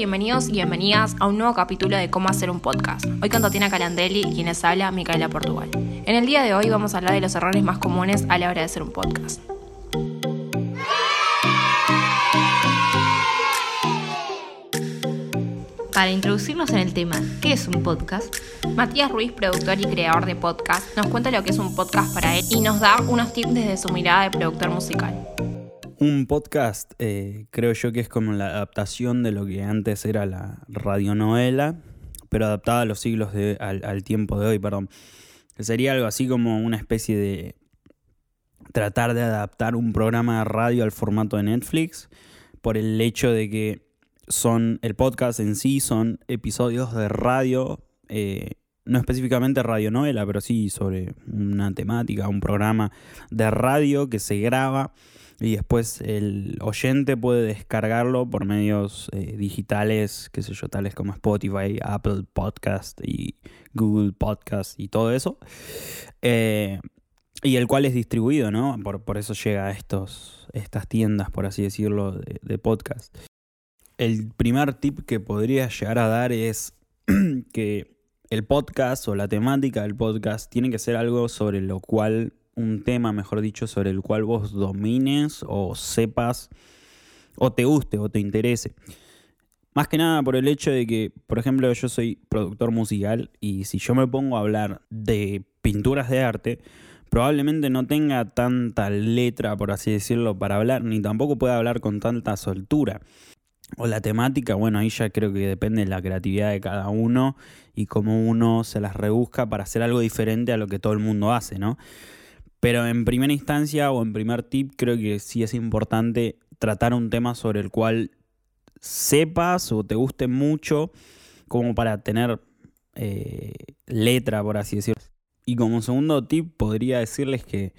Bienvenidos y bienvenidas a un nuevo capítulo de Cómo hacer un podcast. Hoy con Tatiana Calandelli quienes habla Micaela Portugal. En el día de hoy vamos a hablar de los errores más comunes a la hora de hacer un podcast. Para introducirnos en el tema, ¿qué es un podcast? Matías Ruiz, productor y creador de podcast, nos cuenta lo que es un podcast para él y nos da unos tips desde su mirada de productor musical. Un podcast eh, creo yo que es como la adaptación de lo que antes era la radionovela, pero adaptada a los siglos de, al, al tiempo de hoy, perdón. Sería algo así como una especie de tratar de adaptar un programa de radio al formato de Netflix por el hecho de que son el podcast en sí son episodios de radio eh, no específicamente radionovela pero sí sobre una temática un programa de radio que se graba y después el oyente puede descargarlo por medios eh, digitales, qué sé yo, tales como Spotify, Apple Podcast y Google Podcast y todo eso. Eh, y el cual es distribuido, ¿no? Por, por eso llega a estos, estas tiendas, por así decirlo, de, de podcast. El primer tip que podría llegar a dar es que el podcast o la temática del podcast tiene que ser algo sobre lo cual un tema, mejor dicho, sobre el cual vos domines o sepas o te guste o te interese. Más que nada por el hecho de que, por ejemplo, yo soy productor musical y si yo me pongo a hablar de pinturas de arte, probablemente no tenga tanta letra, por así decirlo, para hablar, ni tampoco pueda hablar con tanta soltura. O la temática, bueno, ahí ya creo que depende de la creatividad de cada uno y cómo uno se las rebusca para hacer algo diferente a lo que todo el mundo hace, ¿no? Pero en primera instancia o en primer tip creo que sí es importante tratar un tema sobre el cual sepas o te guste mucho como para tener eh, letra, por así decirlo. Y como segundo tip podría decirles que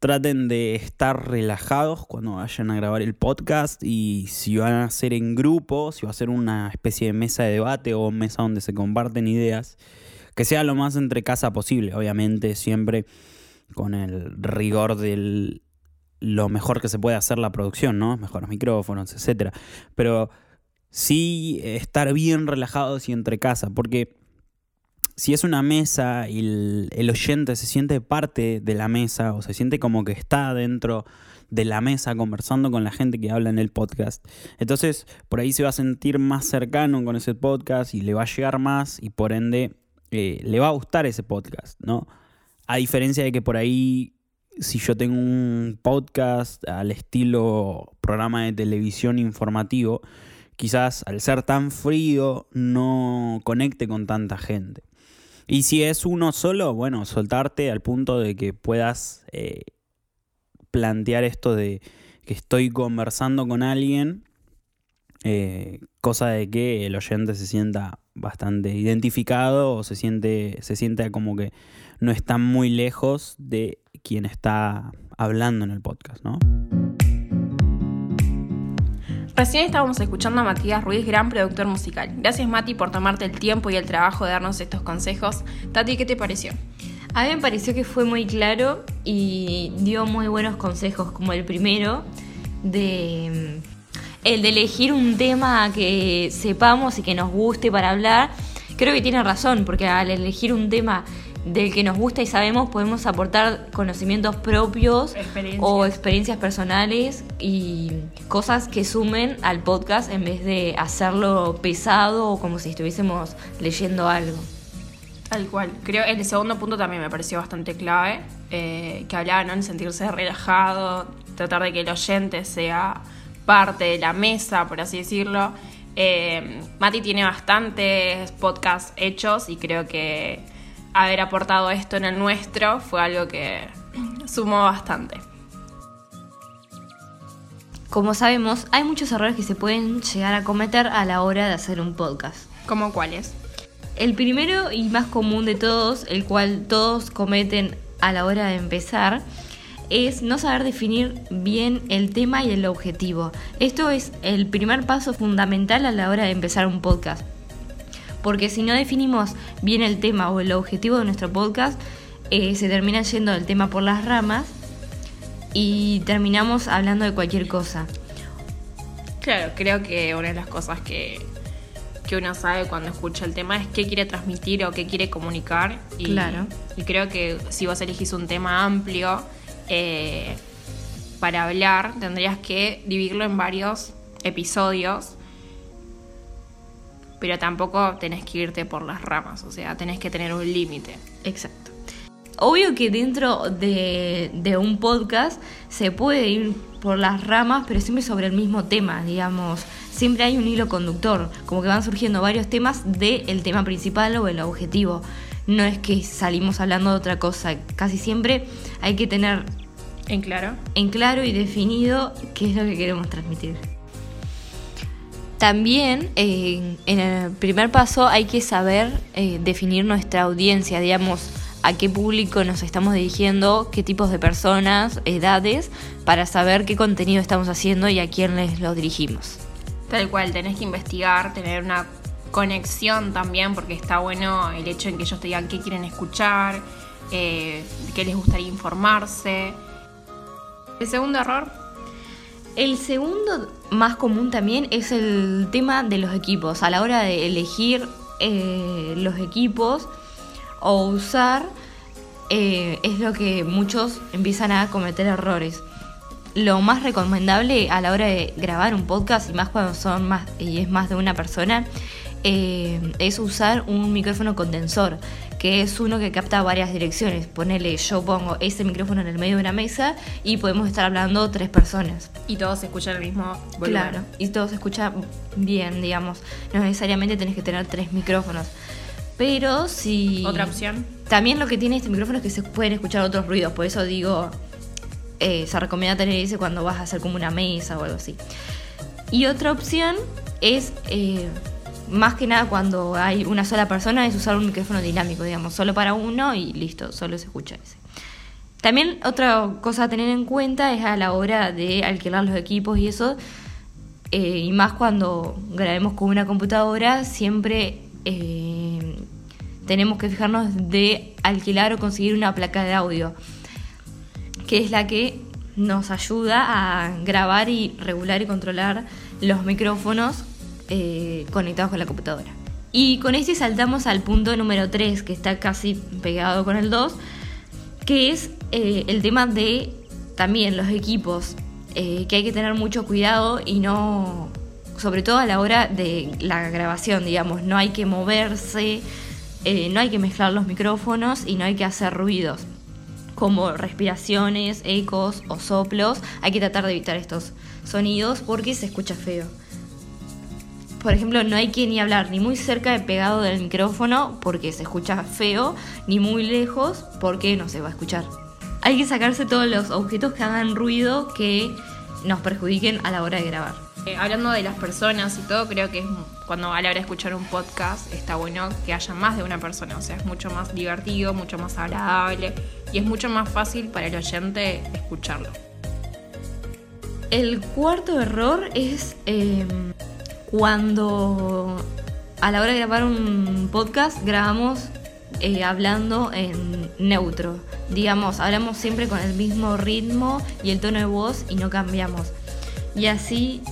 traten de estar relajados cuando vayan a grabar el podcast y si van a hacer en grupo, si va a ser una especie de mesa de debate o mesa donde se comparten ideas, que sea lo más entre casa posible, obviamente siempre con el rigor del lo mejor que se puede hacer la producción, ¿no? Mejores micrófonos, etcétera. Pero sí estar bien relajados y entre casa, porque si es una mesa y el, el, oyente se siente parte de la mesa o se siente como que está dentro de la mesa conversando con la gente que habla en el podcast, entonces por ahí se va a sentir más cercano con ese podcast y le va a llegar más y por ende eh, le va a gustar ese podcast, ¿no? A diferencia de que por ahí, si yo tengo un podcast al estilo programa de televisión informativo, quizás al ser tan frío no conecte con tanta gente. Y si es uno solo, bueno, soltarte al punto de que puedas eh, plantear esto de que estoy conversando con alguien, eh, cosa de que el oyente se sienta bastante identificado o se siente, se siente como que no está muy lejos de quien está hablando en el podcast, ¿no? Recién estábamos escuchando a Matías Ruiz, gran productor musical. Gracias Mati por tomarte el tiempo y el trabajo de darnos estos consejos. Tati, ¿qué te pareció? A mí me pareció que fue muy claro y dio muy buenos consejos, como el primero de el de elegir un tema que sepamos y que nos guste para hablar. Creo que tiene razón, porque al elegir un tema del que nos gusta y sabemos podemos aportar conocimientos propios experiencias. o experiencias personales y cosas que sumen al podcast en vez de hacerlo pesado o como si estuviésemos leyendo algo. Tal cual. Creo el segundo punto también me pareció bastante clave, eh, que hablaba ¿no? en sentirse relajado, tratar de que el oyente sea parte de la mesa, por así decirlo. Eh, Mati tiene bastantes podcasts hechos y creo que haber aportado esto en el nuestro fue algo que sumó bastante. Como sabemos, hay muchos errores que se pueden llegar a cometer a la hora de hacer un podcast. ¿Cómo cuáles? El primero y más común de todos, el cual todos cometen a la hora de empezar, es no saber definir bien el tema y el objetivo. Esto es el primer paso fundamental a la hora de empezar un podcast. Porque si no definimos bien el tema o el objetivo de nuestro podcast, eh, se termina yendo el tema por las ramas y terminamos hablando de cualquier cosa. Claro, creo que una de las cosas que, que uno sabe cuando escucha el tema es qué quiere transmitir o qué quiere comunicar. Y, Claro. Y creo que si vos elegís un tema amplio eh, para hablar, tendrías que dividirlo en varios episodios. Pero tampoco tenés que irte por las ramas, o sea, tenés que tener un límite. Exacto. Obvio que dentro de, de un podcast se puede ir por las ramas, pero siempre sobre el mismo tema, digamos. Siempre hay un hilo conductor, como que van surgiendo varios temas del tema principal o el objetivo. No es que salimos hablando de otra cosa, casi siempre hay que tener ¿En claro? en claro y definido qué es lo que queremos transmitir. También eh, en el primer paso hay que saber eh, definir nuestra audiencia, digamos, a qué público nos estamos dirigiendo, qué tipos de personas, edades, para saber qué contenido estamos haciendo y a quién les lo dirigimos. Tal cual, tenés que investigar, tener una conexión también, porque está bueno el hecho en que ellos te digan qué quieren escuchar, eh, qué les gustaría informarse. El segundo error, El segundo más común también es el tema de los equipos. A la hora de elegir eh, los equipos o usar, eh, es lo que muchos empiezan a cometer errores. Lo más recomendable a la hora de grabar un podcast, y más cuando son más y es más de una persona, eh, es usar un micrófono condensor, que es uno que capta varias direcciones. Ponele, yo pongo ese micrófono en el medio de una mesa y podemos estar hablando tres personas. y todos escuchan el mismo volumen. Claro, y todo se escucha bien, digamos. No necesariamente tenés que tener tres micrófonos. Pero si. Otra opción, También lo que tiene este micrófono es que se pueden escuchar otros ruidos. Por eso digo. eh, se recomienda tener ese cuando vas a hacer como una mesa o algo así. Y otra opción es. eh, más que nada cuando hay una sola persona es usar un micrófono dinámico, digamos, solo para uno y listo, solo se escucha ese. También otra cosa a tener en cuenta es a la hora de alquilar los equipos y eso, eh, y más cuando grabemos con una computadora, siempre eh, tenemos que fijarnos de alquilar o conseguir una placa de audio, que es la que nos ayuda a grabar y regular y controlar los micrófonos eh, conectados con la computadora. Y con este saltamos al punto número 3, que está casi pegado con el 2, que es eh, el tema de también los equipos, eh, que hay que tener mucho cuidado y no, sobre todo a la hora de la grabación, digamos, no hay que moverse, eh, no hay que mezclar los micrófonos y no hay que hacer ruidos como respiraciones, ecos o soplos. Hay que tratar de evitar estos sonidos porque se escucha feo. Por ejemplo, no hay que ni hablar ni muy cerca de pegado del micrófono porque se escucha feo, ni muy lejos porque no se va a escuchar. Hay que sacarse todos los objetos que hagan ruido que nos perjudiquen a la hora de grabar. Eh, hablando de las personas y todo, creo que es, cuando a la hora de escuchar un podcast está bueno que haya más de una persona. O sea, es mucho más divertido, mucho más agradable y es mucho más fácil para el oyente escucharlo. El cuarto error es eh, cuando a la hora de grabar un podcast grabamos eh, hablando en neutro. Digamos, hablamos siempre con el mismo ritmo y el tono de voz y no cambiamos. Y así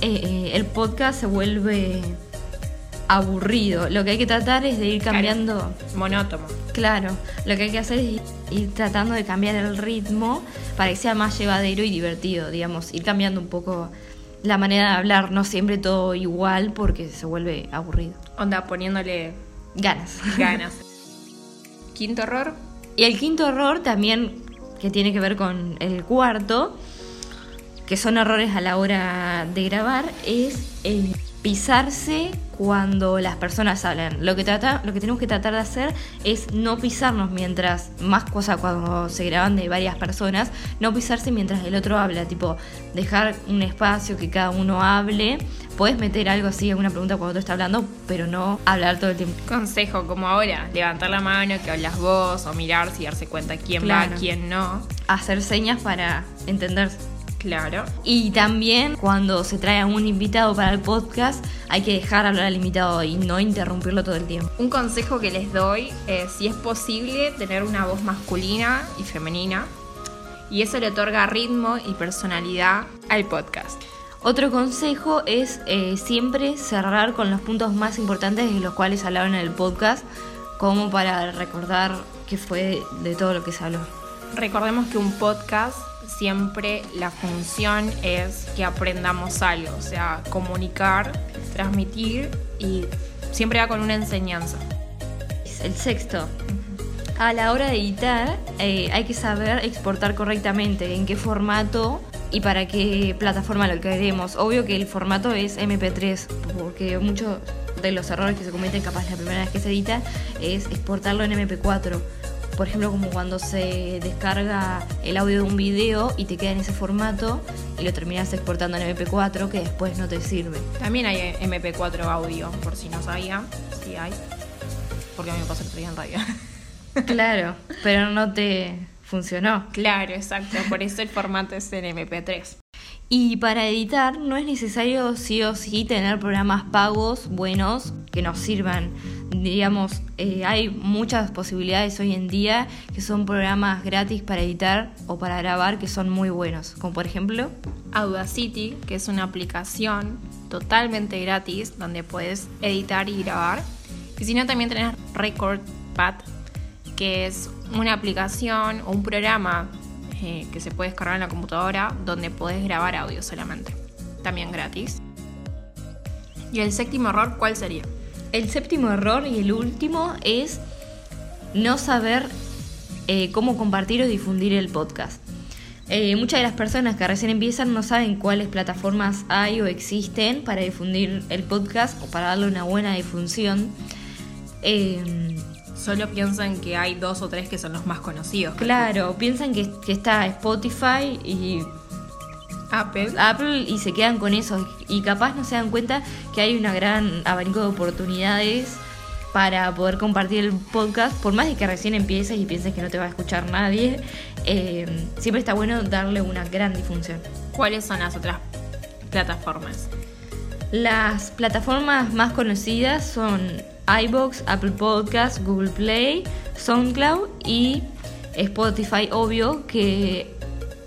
eh, eh, el podcast se vuelve aburrido. Lo que hay que tratar es de ir cambiando. Monótono. Claro, lo que hay que hacer es ir tratando de cambiar el ritmo para que sea más llevadero y divertido, digamos, ir cambiando un poco la manera de hablar, no siempre todo igual porque se vuelve aburrido. Onda poniéndole Ganas. ganas. Quinto error, Y el quinto error también, que tiene que ver con el cuarto, que son errores a la hora de grabar, es el pisarse cuando las personas hablan. Lo que, trata, lo que tenemos que tratar de hacer es no pisarnos mientras, más cosas cuando se graban de varias personas, no pisarse mientras el otro habla, tipo dejar un espacio que cada uno hable. Puedes meter algo así, alguna pregunta cuando otro está hablando, pero no hablar todo el tiempo. consejo como ahora, levantar la mano que hablas vos o mirar si darse cuenta quién Claro. va, quién no. Hacer señas para entenderse. Claro. Y también cuando se trae a un invitado para el podcast, hay que dejar hablar al invitado y no interrumpirlo todo el tiempo. Un consejo que les doy es si es posible tener una voz masculina y femenina y eso le otorga ritmo y personalidad al podcast. Otro consejo es eh, siempre cerrar con los puntos más importantes de los cuales hablaron en el podcast, como para recordar qué fue de todo lo que se habló. Recordemos que un podcast siempre la función es que aprendamos algo, o sea, comunicar, transmitir y siempre va con una enseñanza. El sexto, a la hora de editar eh, hay que saber exportar correctamente, en qué formato y para qué plataforma lo queremos. Obvio que el formato es MP3, porque muchos de los errores que se cometen capaz la primera vez que se edita es exportarlo en MP4. Por ejemplo, como cuando se descarga el audio de un video y te queda en ese formato y lo terminas exportando en MP4 que después no te sirve. También hay MP4 audio, por si no sabía, sí hay. Porque a mí me pasa el en radio. Claro, pero no te funcionó. Claro, exacto. Por eso el formato es en MP3. Y para editar no es necesario sí o sí tener programas pagos buenos que nos sirvan. Digamos, eh, hay muchas posibilidades hoy en día que son programas gratis para editar o para grabar que son muy buenos. Como por ejemplo Audacity, que es una aplicación totalmente gratis donde puedes editar y grabar. Y si no, también tenés RecordPad, que es una aplicación o un programa eh, que se puede descargar en la computadora donde puedes grabar audio solamente. También gratis. ¿Y el séptimo error cuál sería? El séptimo error y el último es no saber eh, cómo compartir o difundir el podcast. Eh, muchas de las personas que recién empiezan no saben cuáles plataformas hay o existen para difundir el podcast o para darle una buena difusión. Solo piensan que hay dos o tres que son los más conocidos. Claro, piensan que, está Spotify y Apple. Apple y se quedan con eso. Y capaz no se dan cuenta que hay una gran abanico de oportunidades para poder compartir el podcast. Por más de que recién empieces y pienses que no te va a escuchar nadie, eh, siempre está bueno darle una gran difusión. ¿Cuáles son las otras plataformas? Las plataformas más conocidas son iBox, Apple Podcasts, Google Play, SoundCloud y Spotify, obvio, que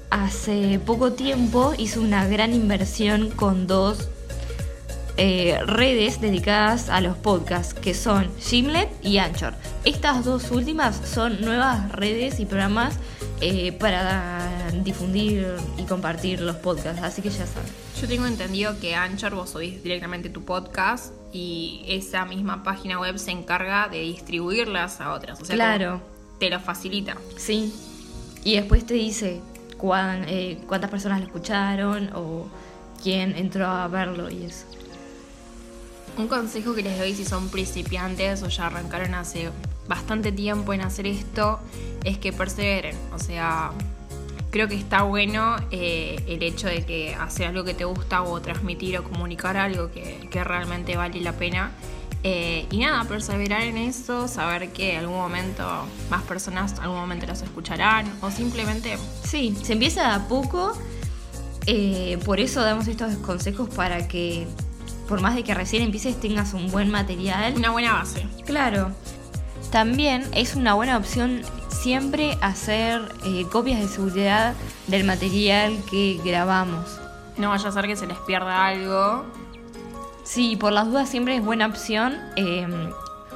hace poco tiempo hizo una gran inversión con dos eh, redes dedicadas a los podcasts, que son Gimlet y Anchor. Estas dos últimas son nuevas redes y programas eh, para difundir y compartir los podcasts, así que ya saben. Yo tengo entendido que Anchor vos subís directamente tu podcast y esa misma página web se encarga de distribuirlas a otras. O sea, claro. Te lo facilita. Sí. Y después te dice eh, cuántas personas lo escucharon o quién entró a verlo y eso. Un consejo que les doy si son principiantes o ya arrancaron hace bastante tiempo en hacer esto es que perseveren. O sea, creo que está bueno eh, el hecho de que hacer algo que te gusta o transmitir o comunicar algo que, realmente vale la pena. Eh, y nada, perseverar en eso, saber que en algún momento más personas algún momento los escucharán o simplemente... Sí, se empieza a poco, eh, por eso damos estos consejos para que por más de que recién empieces tengas un buen material. Una buena base. Claro. También es una buena opción siempre hacer eh, copias de seguridad del material que grabamos. No vaya a ser que se les pierda algo. Sí, por las dudas siempre es buena opción em,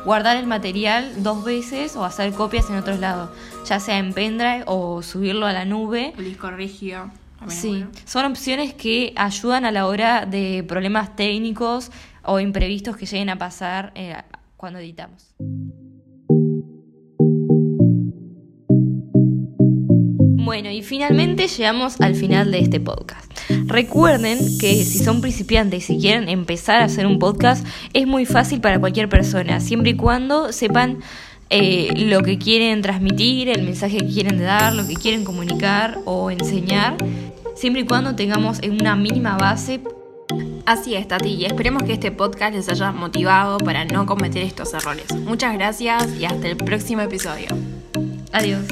guardar el material dos veces o hacer copias en otros lados, ya sea en pendrive o subirlo a la nube. El disco rígido. Sí, son opciones que ayudan a la hora de problemas técnicos o imprevistos que lleguen a pasar eh, cuando editamos. Bueno, y finalmente llegamos al final de este podcast. Recuerden que si son principiantes y quieren empezar a hacer un podcast, es muy fácil para cualquier persona, siempre y cuando sepan eh, lo que quieren transmitir, el mensaje que quieren dar, lo que quieren comunicar o enseñar, siempre y cuando tengamos una mínima base. Así es, Tati, y esperemos que este podcast les haya motivado para no cometer estos errores. Muchas gracias y hasta el próximo episodio. Adiós.